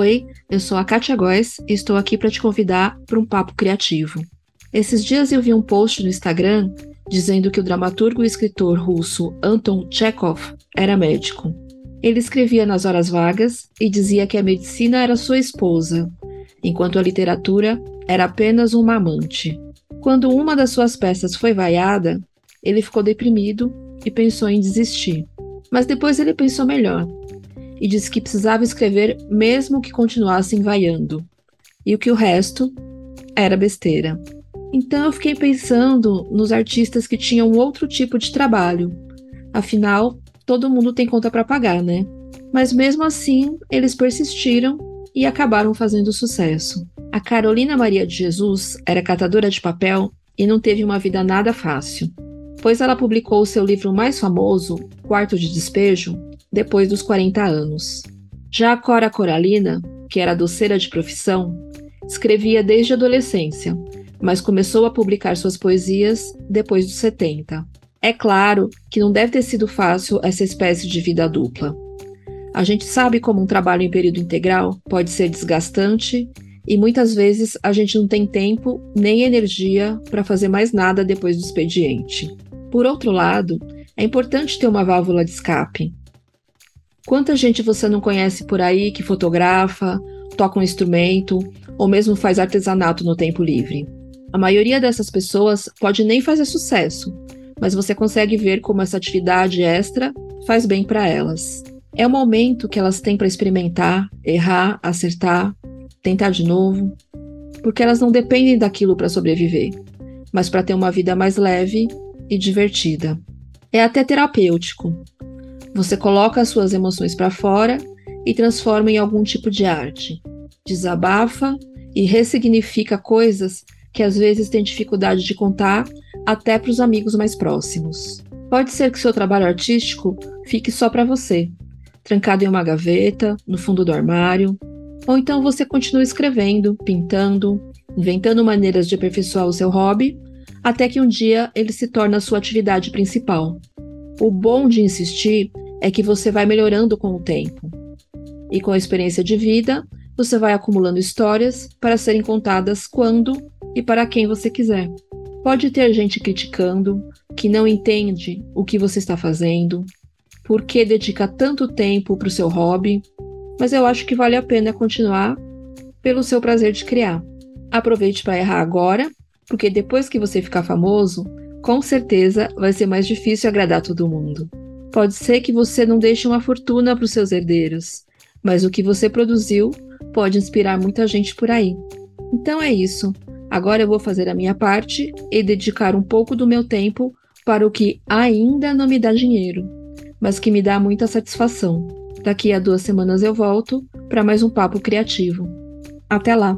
Oi, eu sou a Katia Góes e estou aqui para te convidar para um papo criativo. Esses dias eu vi um post no Instagram dizendo que o dramaturgo e escritor russo Anton Chekhov era médico. Ele escrevia nas horas vagas e dizia que a medicina era sua esposa, enquanto a literatura era apenas uma amante. Quando uma das suas peças foi vaiada, ele ficou deprimido e pensou em desistir. Mas depois ele pensou melhor e disse que precisava escrever mesmo que continuassem vaiando, e o que o resto era besteira. Então eu fiquei pensando nos artistas que tinham outro tipo de trabalho. Afinal, todo mundo tem conta para pagar, né? Mas mesmo assim, eles persistiram e acabaram fazendo sucesso. A Carolina Maria de Jesus era catadora de papel e não teve uma vida nada fácil, pois ela publicou o seu livro mais famoso, Quarto de Despejo, depois dos 40 anos. Já a Cora Coralina, que era doceira de profissão, escrevia desde a adolescência, mas começou a publicar suas poesias depois dos 70. É claro que não deve ter sido fácil essa espécie de vida dupla. A gente sabe como um trabalho em período integral pode ser desgastante e muitas vezes a gente não tem tempo nem energia para fazer mais nada depois do expediente. Por outro lado, é importante ter uma válvula de escape, Quanta gente você não conhece por aí que fotografa, toca um instrumento ou mesmo faz artesanato no tempo livre? A maioria dessas pessoas pode nem fazer sucesso, mas você consegue ver como essa atividade extra faz bem para elas. É o momento que elas têm para experimentar, errar, acertar, tentar de novo, porque elas não dependem daquilo para sobreviver, mas para ter uma vida mais leve e divertida. É até terapêutico, você coloca as suas emoções para fora e transforma em algum tipo de arte. Desabafa e ressignifica coisas que às vezes tem dificuldade de contar até para os amigos mais próximos. Pode ser que seu trabalho artístico fique só para você, trancado em uma gaveta, no fundo do armário, ou então você continua escrevendo, pintando, inventando maneiras de aperfeiçoar o seu hobby, até que um dia ele se torna a sua atividade principal. O bom de insistir é que você vai melhorando com o tempo. E com a experiência de vida, você vai acumulando histórias para serem contadas quando e para quem você quiser. Pode ter gente criticando, que não entende o que você está fazendo, por que dedica tanto tempo para o seu hobby, mas eu acho que vale a pena continuar pelo seu prazer de criar. Aproveite para errar agora, porque depois que você ficar famoso, com certeza vai ser mais difícil agradar todo mundo. Pode ser que você não deixe uma fortuna para os seus herdeiros, mas o que você produziu pode inspirar muita gente por aí. Então é isso. Agora eu vou fazer a minha parte e dedicar um pouco do meu tempo para o que ainda não me dá dinheiro, mas que me dá muita satisfação. Daqui a duas semanas eu volto para mais um papo criativo. Até lá!